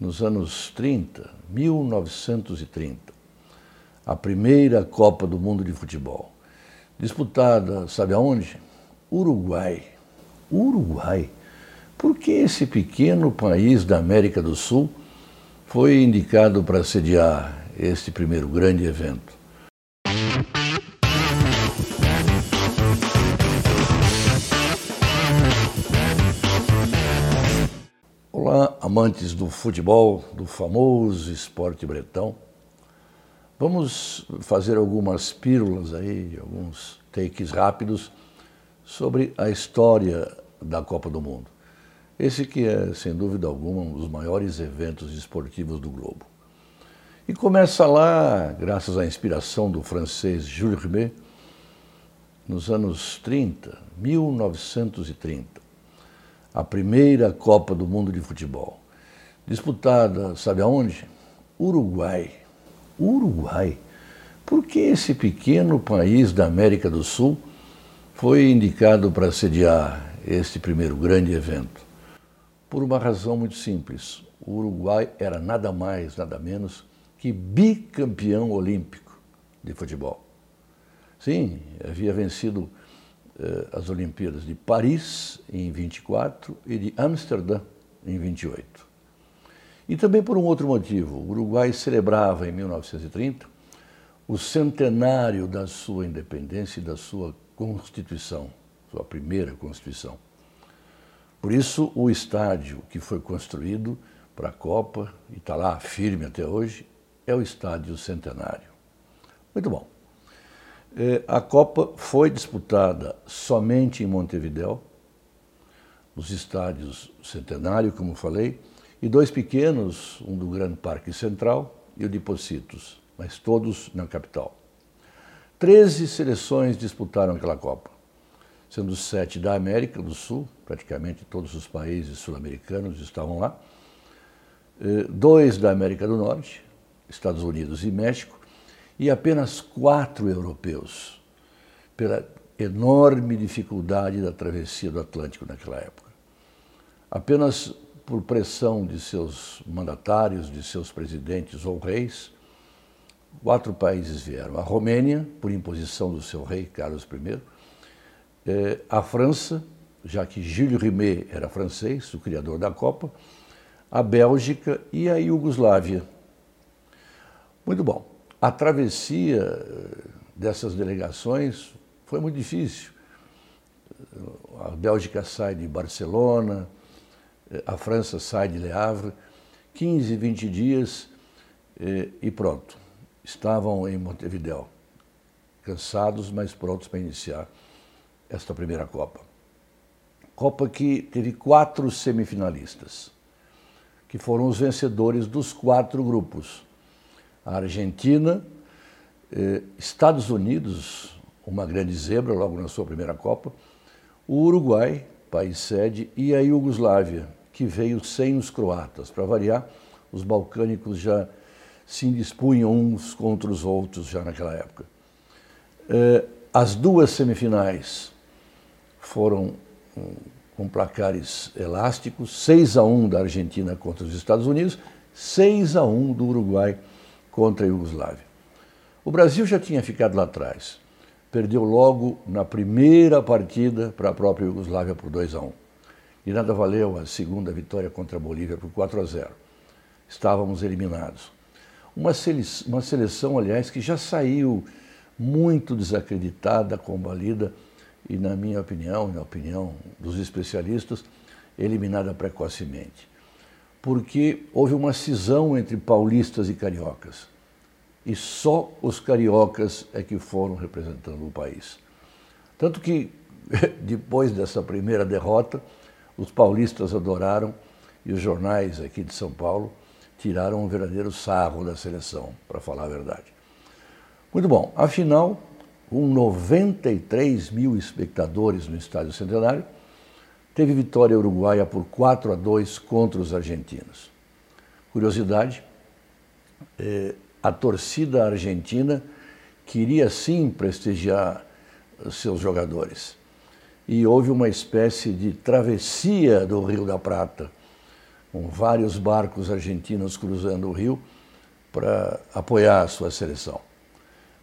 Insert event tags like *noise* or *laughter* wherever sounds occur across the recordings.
nos anos 30, 1930, a primeira Copa do Mundo de Futebol. Disputada, sabe aonde? Uruguai. Uruguai. Por que esse pequeno país da América do Sul foi indicado para sediar este primeiro grande evento? Amantes do futebol, do famoso esporte bretão. Vamos fazer algumas pílulas aí, alguns takes rápidos sobre a história da Copa do Mundo. Esse que é, sem dúvida alguma, um dos maiores eventos esportivos do globo. E começa lá, graças à inspiração do francês Jules Rimet, nos anos 30, 1930 a primeira Copa do Mundo de Futebol. Disputada, sabe aonde? Uruguai. Uruguai. Por que esse pequeno país da América do Sul foi indicado para sediar este primeiro grande evento? Por uma razão muito simples. O Uruguai era nada mais, nada menos que bicampeão olímpico de futebol. Sim, havia vencido eh, as Olimpíadas de Paris em 24 e de Amsterdã em 28. E também por um outro motivo, o Uruguai celebrava em 1930 o centenário da sua independência e da sua Constituição, sua primeira Constituição. Por isso, o estádio que foi construído para a Copa, e está lá firme até hoje, é o Estádio Centenário. Muito bom. É, a Copa foi disputada somente em Montevideo, nos estádios Centenário, como falei, e dois pequenos, um do Grande Parque Central e o de Pocitos, mas todos na capital. Treze seleções disputaram aquela Copa, sendo sete da América do Sul, praticamente todos os países sul-americanos estavam lá, é, dois da América do Norte, Estados Unidos e México, e apenas quatro europeus, pela enorme dificuldade da travessia do Atlântico naquela época. Apenas por pressão de seus mandatários, de seus presidentes ou reis, quatro países vieram. A Romênia, por imposição do seu rei Carlos I, eh, a França, já que Gilles Rimet era francês, o criador da Copa, a Bélgica e a Iugoslávia. Muito bom a travessia eh, dessas delegações foi muito difícil. A Bélgica sai de Barcelona, a França sai de Le Havre, 15, 20 dias eh, e pronto. Estavam em Montevideo, cansados, mas prontos para iniciar esta primeira Copa. Copa que teve quatro semifinalistas, que foram os vencedores dos quatro grupos a Argentina, eh, Estados Unidos, uma grande zebra logo na sua primeira Copa, o Uruguai, país sede, e a Iugoslávia, que veio sem os croatas. Para variar, os balcânicos já se indispunham uns contra os outros já naquela época. Eh, as duas semifinais foram hum, com placares elásticos, 6 a 1 da Argentina contra os Estados Unidos, 6 a 1 do Uruguai contra a Iugoslávia. O Brasil já tinha ficado lá atrás. Perdeu logo na primeira partida para a própria Iugoslávia por 2 a 1. E nada valeu a segunda vitória contra a Bolívia por 4 a 0. Estávamos eliminados. Uma seleção, uma seleção, aliás, que já saiu muito desacreditada, combalida e, na minha opinião, na opinião dos especialistas, eliminada precocemente porque houve uma cisão entre paulistas e cariocas. E só os cariocas é que foram representando o país. Tanto que, *laughs* depois dessa primeira derrota, os paulistas adoraram e os jornais aqui de São Paulo tiraram um verdadeiro sarro da seleção, para falar a verdade. Muito bom, afinal, com 93 mil espectadores no Estádio Centenário, teve vitória uruguaia por 4 a 2 contra os argentinos. Curiosidade, eh, a torcida argentina queria sim prestigiar seus jogadores. E houve uma espécie de travessia do Rio da Prata, com vários barcos argentinos cruzando o rio para apoiar a sua seleção.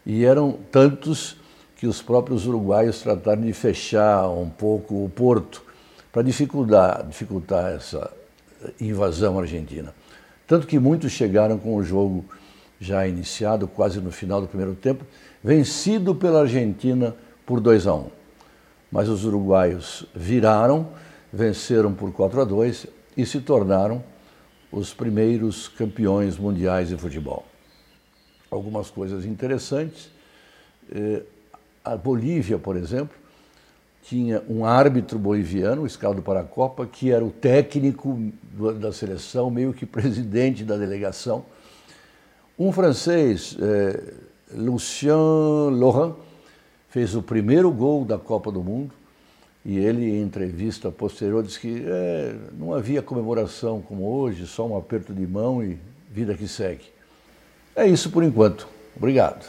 E eram tantos que os próprios uruguaios trataram de fechar um pouco o porto para dificultar, dificultar essa invasão argentina. Tanto que muitos chegaram com o jogo já iniciado, quase no final do primeiro tempo, vencido pela Argentina por 2 a 1. Mas os uruguaios viraram, venceram por 4 a 2 e se tornaram os primeiros campeões mundiais de futebol. Algumas coisas interessantes. Eh, a Bolívia, por exemplo, tinha um árbitro boliviano, Escaldo Paracopa, que era o técnico da seleção, meio que presidente da delegação. Um francês, eh, Lucien Laurent, fez o primeiro gol da Copa do Mundo e ele, em entrevista posterior, disse que é, não havia comemoração como hoje, só um aperto de mão e vida que segue. É isso por enquanto. Obrigado.